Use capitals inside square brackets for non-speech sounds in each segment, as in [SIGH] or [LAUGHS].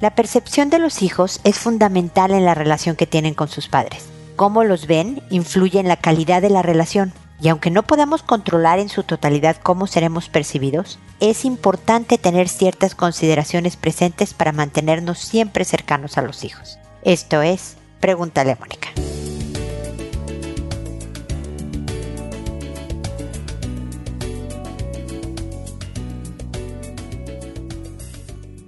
La percepción de los hijos es fundamental en la relación que tienen con sus padres. Cómo los ven influye en la calidad de la relación. Y aunque no podamos controlar en su totalidad cómo seremos percibidos, es importante tener ciertas consideraciones presentes para mantenernos siempre cercanos a los hijos. Esto es, pregúntale a Mónica.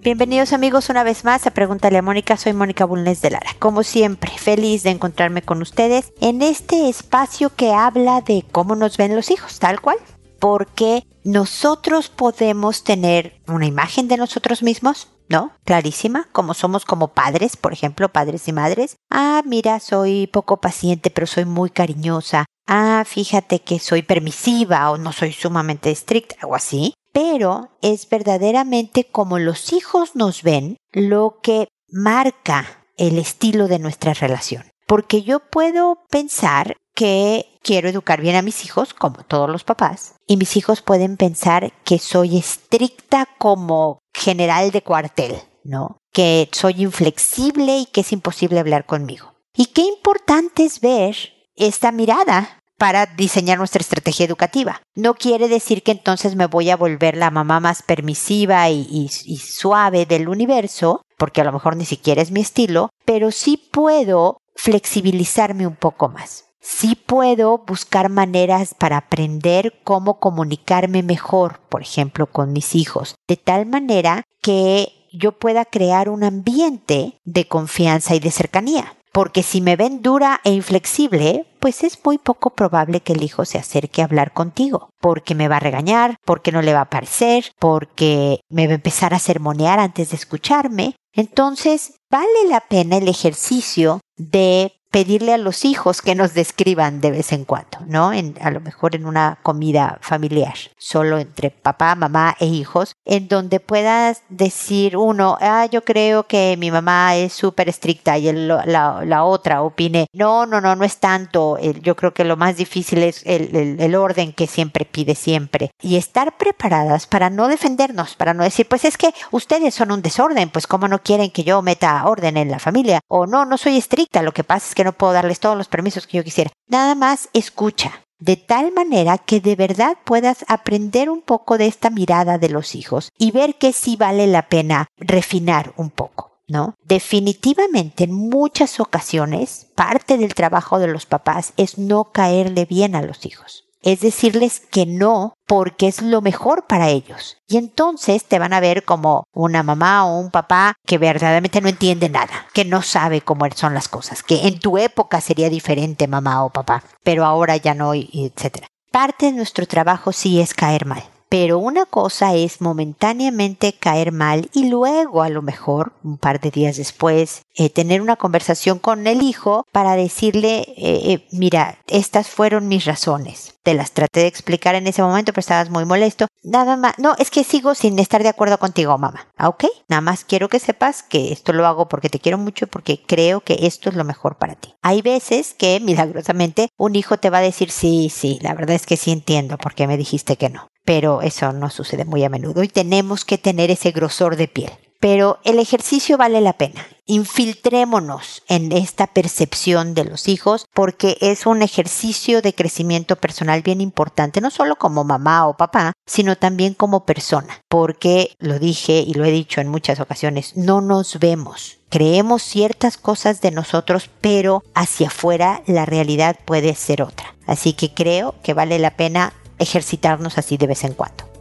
Bienvenidos amigos una vez más a Pregúntale a Mónica, soy Mónica Bulnes de Lara. Como siempre, feliz de encontrarme con ustedes en este espacio que habla de cómo nos ven los hijos, tal cual. Porque nosotros podemos tener una imagen de nosotros mismos, ¿no? Clarísima, como somos como padres, por ejemplo, padres y madres. Ah, mira, soy poco paciente, pero soy muy cariñosa. Ah, fíjate que soy permisiva o no soy sumamente estricta, algo así pero es verdaderamente como los hijos nos ven lo que marca el estilo de nuestra relación. Porque yo puedo pensar que quiero educar bien a mis hijos, como todos los papás, y mis hijos pueden pensar que soy estricta como general de cuartel, ¿no? Que soy inflexible y que es imposible hablar conmigo. Y qué importante es ver esta mirada para diseñar nuestra estrategia educativa. No quiere decir que entonces me voy a volver la mamá más permisiva y, suave del universo, porque a lo mejor ni siquiera es mi estilo, pero sí puedo flexibilizarme un poco más. Sí puedo buscar maneras para aprender cómo comunicarme mejor, por ejemplo, con mis hijos, de tal manera que yo pueda crear un ambiente de confianza y de cercanía. Porque si me ven dura e inflexible, pues es muy poco probable que el hijo se acerque a hablar contigo, porque me va a regañar, porque no le va a parecer, porque me va a empezar a sermonear antes de escucharme. Entonces, vale la pena el ejercicio de pedirle a los hijos que nos describan de vez en cuando, ¿no? En, a lo mejor en una comida familiar, solo entre papá, mamá e hijos, en donde puedas decir uno, ah, yo creo que mi mamá es súper estricta y la, la, otra opine, no, no, no, no es tanto, yo creo que lo más difícil es el, el, el orden que siempre pide siempre y estar preparadas para no defendernos, para no decir, pues es que ustedes son un desorden, pues cómo no quieren que yo meta orden en la familia, o no, no soy estricta, lo que pasa es que no puedo darles todos los permisos que yo quisiera. Nada más escucha, de tal manera que de verdad puedas aprender un poco de esta mirada de los hijos y ver que sí vale la pena refinar un poco. ¿No? Definitivamente en muchas ocasiones parte del trabajo de los papás es no caerle bien a los hijos es decirles que no porque es lo mejor para ellos. Y entonces te van a ver como una mamá o un papá que verdaderamente no entiende nada, que no sabe cómo son las cosas, que en tu época sería diferente mamá o papá, pero ahora ya no, etc. Parte de nuestro trabajo sí es caer mal. Pero una cosa es momentáneamente caer mal y luego a lo mejor, un par de días después, eh, tener una conversación con el hijo para decirle, eh, eh, mira, estas fueron mis razones. Te las traté de explicar en ese momento, pero estabas muy molesto. Nada más, no, es que sigo sin estar de acuerdo contigo, mamá. ¿Ah, ¿Ok? Nada más quiero que sepas que esto lo hago porque te quiero mucho y porque creo que esto es lo mejor para ti. Hay veces que, milagrosamente, un hijo te va a decir, sí, sí, la verdad es que sí entiendo porque me dijiste que no pero eso no sucede muy a menudo y tenemos que tener ese grosor de piel. Pero el ejercicio vale la pena. Infiltrémonos en esta percepción de los hijos porque es un ejercicio de crecimiento personal bien importante, no solo como mamá o papá, sino también como persona. Porque lo dije y lo he dicho en muchas ocasiones, no nos vemos. Creemos ciertas cosas de nosotros, pero hacia afuera la realidad puede ser otra. Así que creo que vale la pena ejercitarnos así de vez en cuando.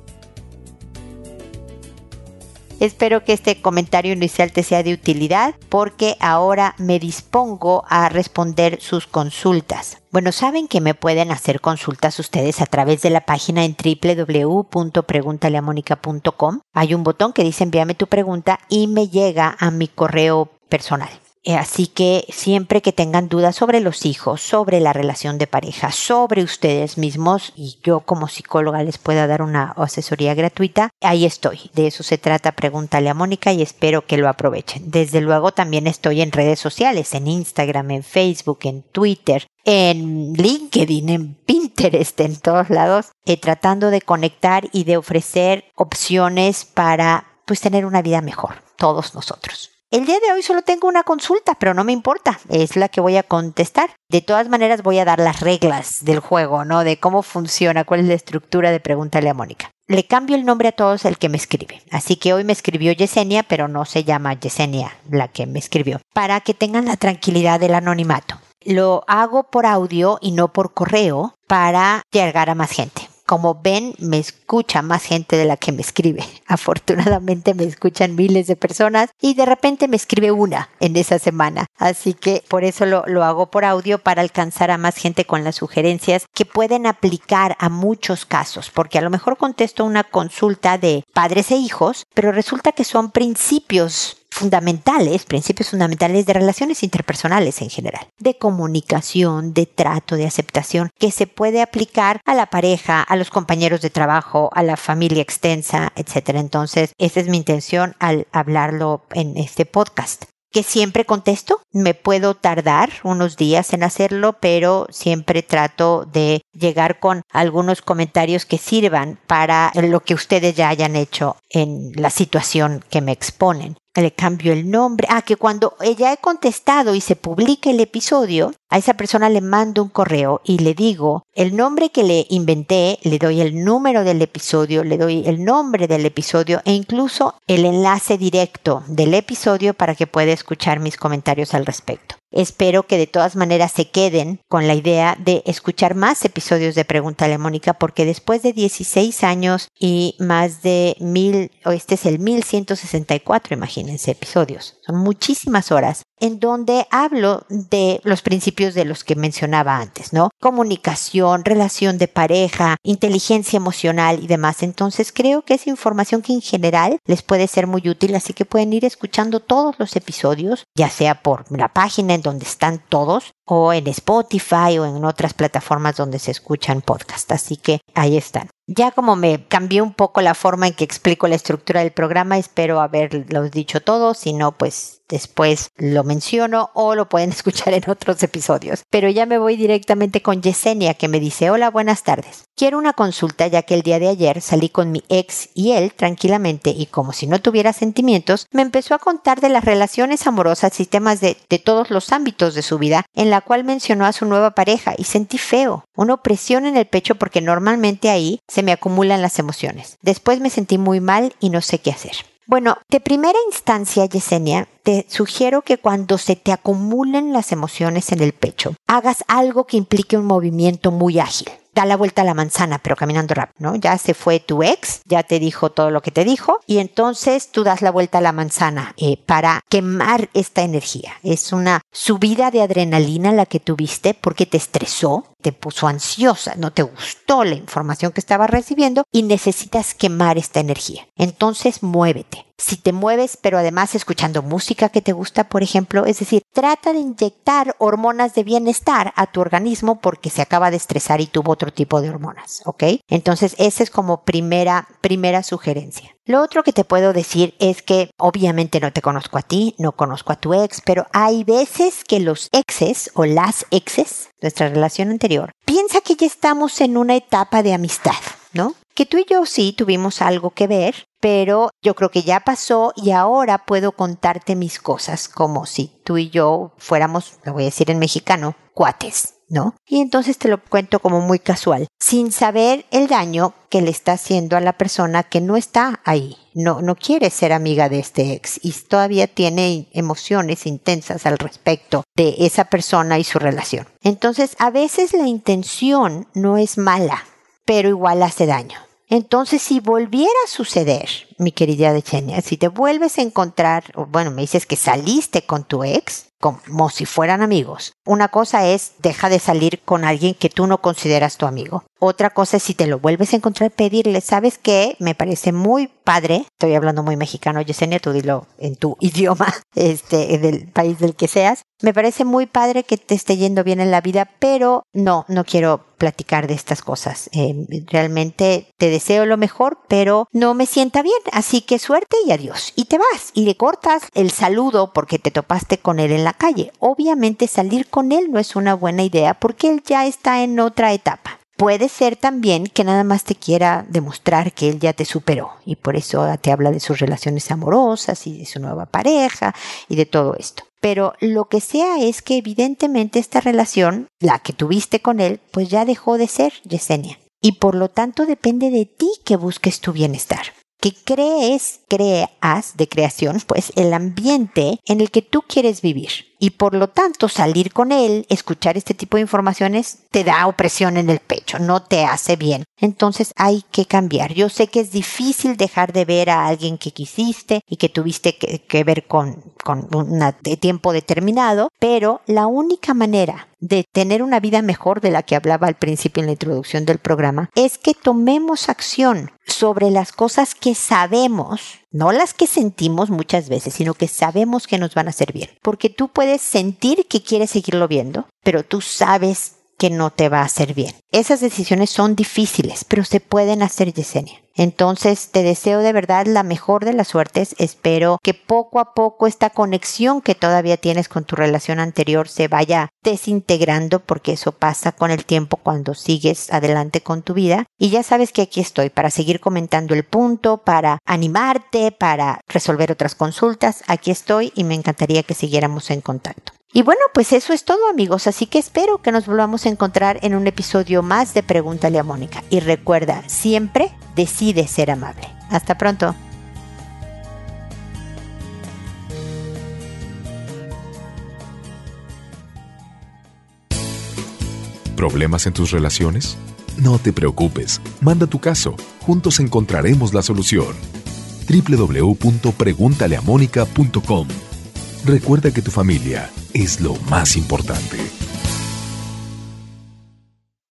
Espero que este comentario inicial te sea de utilidad porque ahora me dispongo a responder sus consultas. Bueno, saben que me pueden hacer consultas ustedes a través de la página en www.preguntaleamónica.com. Hay un botón que dice envíame tu pregunta y me llega a mi correo personal. Eh, así que siempre que tengan dudas sobre los hijos, sobre la relación de pareja, sobre ustedes mismos y yo como psicóloga les pueda dar una asesoría gratuita, ahí estoy. De eso se trata, pregúntale a Mónica y espero que lo aprovechen. Desde luego también estoy en redes sociales, en Instagram, en Facebook, en Twitter, en LinkedIn, en Pinterest, en todos lados, eh, tratando de conectar y de ofrecer opciones para pues tener una vida mejor, todos nosotros. El día de hoy solo tengo una consulta, pero no me importa, es la que voy a contestar. De todas maneras voy a dar las reglas del juego, ¿no? De cómo funciona, cuál es la estructura de Pregúntale a Mónica. Le cambio el nombre a todos el que me escribe. Así que hoy me escribió Yesenia, pero no se llama Yesenia la que me escribió, para que tengan la tranquilidad del anonimato. Lo hago por audio y no por correo para llegar a más gente como ven, me escucha más gente de la que me escribe. [LAUGHS] Afortunadamente me escuchan miles de personas y de repente me escribe una en esa semana. Así que por eso lo, lo hago por audio para alcanzar a más gente con las sugerencias que pueden aplicar a muchos casos, porque a lo mejor contesto una consulta de padres e hijos, pero resulta que son principios fundamentales, principios fundamentales de relaciones interpersonales en general, de comunicación, de trato, de aceptación, que se puede aplicar a la pareja, a los compañeros de trabajo, a la familia extensa, etc. Entonces, esa es mi intención al hablarlo en este podcast que siempre contesto. Me puedo tardar unos días en hacerlo, pero siempre trato de llegar con algunos comentarios que sirvan para lo que ustedes ya hayan hecho en la situación que me exponen le cambio el nombre. Ah, que cuando ella he contestado y se publica el episodio, a esa persona le mando un correo y le digo el nombre que le inventé, le doy el número del episodio, le doy el nombre del episodio e incluso el enlace directo del episodio para que pueda escuchar mis comentarios al respecto. Espero que de todas maneras se queden con la idea de escuchar más episodios de Pregúntale Mónica porque después de 16 años y más de mil, o este es el 1164, imagínense, episodios. Son muchísimas horas en donde hablo de los principios de los que mencionaba antes, ¿no? Comunicación, relación de pareja, inteligencia emocional y demás. Entonces creo que es información que en general les puede ser muy útil, así que pueden ir escuchando todos los episodios, ya sea por la página en donde están todos o en Spotify o en otras plataformas donde se escuchan podcasts. Así que ahí están. Ya como me cambié un poco la forma en que explico la estructura del programa, espero haberlo dicho todo, si no, pues después lo menciono o lo pueden [LAUGHS] escuchar en otros episodios. Pero ya me voy directamente con Yesenia que me dice, hola, buenas tardes. Quiero una consulta ya que el día de ayer salí con mi ex y él tranquilamente y como si no tuviera sentimientos, me empezó a contar de las relaciones amorosas y temas de, de todos los ámbitos de su vida, en la cual mencionó a su nueva pareja y sentí feo, una opresión en el pecho porque normalmente ahí se me acumulan las emociones. Después me sentí muy mal y no sé qué hacer. Bueno, de primera instancia, Yesenia, te sugiero que cuando se te acumulen las emociones en el pecho, hagas algo que implique un movimiento muy ágil da la vuelta a la manzana, pero caminando rápido, ¿no? Ya se fue tu ex, ya te dijo todo lo que te dijo, y entonces tú das la vuelta a la manzana eh, para quemar esta energía. Es una subida de adrenalina la que tuviste porque te estresó, te puso ansiosa, no te gustó la información que estabas recibiendo y necesitas quemar esta energía. Entonces muévete si te mueves, pero además escuchando música que te gusta, por ejemplo, es decir, trata de inyectar hormonas de bienestar a tu organismo porque se acaba de estresar y tuvo otro tipo de hormonas, ¿ok? Entonces, esa es como primera, primera sugerencia. Lo otro que te puedo decir es que obviamente no te conozco a ti, no conozco a tu ex, pero hay veces que los exes o las exes, nuestra relación anterior, piensa que ya estamos en una etapa de amistad, ¿no? Que tú y yo sí tuvimos algo que ver, pero yo creo que ya pasó y ahora puedo contarte mis cosas como si tú y yo fuéramos, lo voy a decir en mexicano, cuates, ¿no? Y entonces te lo cuento como muy casual, sin saber el daño que le está haciendo a la persona que no está ahí. No, no quiere ser amiga de este ex y todavía tiene emociones intensas al respecto de esa persona y su relación. Entonces, a veces la intención no es mala, pero igual hace daño. Entonces, si volviera a suceder, mi querida Chenia, si te vuelves a encontrar, bueno, me dices que saliste con tu ex, como si fueran amigos. Una cosa es deja de salir con alguien que tú no consideras tu amigo. Otra cosa es si te lo vuelves a encontrar, pedirle, ¿sabes qué? Me parece muy padre. Estoy hablando muy mexicano, Yesenia, tú dilo en tu [LAUGHS] idioma, este, del país del que seas. Me parece muy padre que te esté yendo bien en la vida, pero no, no quiero platicar de estas cosas. Eh, realmente te deseo lo mejor, pero no me sienta bien. Así que suerte y adiós. Y te vas y le cortas el saludo porque te topaste con él en la calle. Obviamente salir con él no es una buena idea porque él ya está en otra etapa. Puede ser también que nada más te quiera demostrar que él ya te superó y por eso te habla de sus relaciones amorosas y de su nueva pareja y de todo esto. Pero lo que sea es que evidentemente esta relación, la que tuviste con él, pues ya dejó de ser, Yesenia. Y por lo tanto depende de ti que busques tu bienestar que crees, creas de creación, pues el ambiente en el que tú quieres vivir. Y por lo tanto, salir con él, escuchar este tipo de informaciones, te da opresión en el pecho, no te hace bien. Entonces hay que cambiar. Yo sé que es difícil dejar de ver a alguien que quisiste y que tuviste que, ver con, con un tiempo determinado, pero la única manera de tener una vida mejor de la que hablaba al principio en la introducción del programa es que tomemos acción sobre las cosas que sabemos, no las que sentimos muchas veces, sino que sabemos que nos van a hacer bien. Porque tú puedes sentir que quieres seguirlo viendo, pero tú sabes que no te va a hacer bien. Esas decisiones son difíciles, pero se pueden hacer, Yesenia. Entonces te deseo de verdad la mejor de las suertes. Espero que poco a poco esta conexión que todavía tienes con tu relación anterior se vaya desintegrando porque eso pasa con el tiempo cuando sigues adelante con tu vida. Y ya sabes que aquí estoy para seguir comentando el punto, para animarte, para resolver otras consultas. Aquí estoy y me encantaría que siguiéramos en contacto. Y bueno, pues eso es todo amigos, así que espero que nos volvamos a encontrar en un episodio más de Pregúntale a Mónica. Y recuerda, siempre decide ser amable. Hasta pronto. ¿Problemas en tus relaciones? No te preocupes, manda tu caso, juntos encontraremos la solución. www.preguntaleamónica.com Recuerda que tu familia es lo más importante.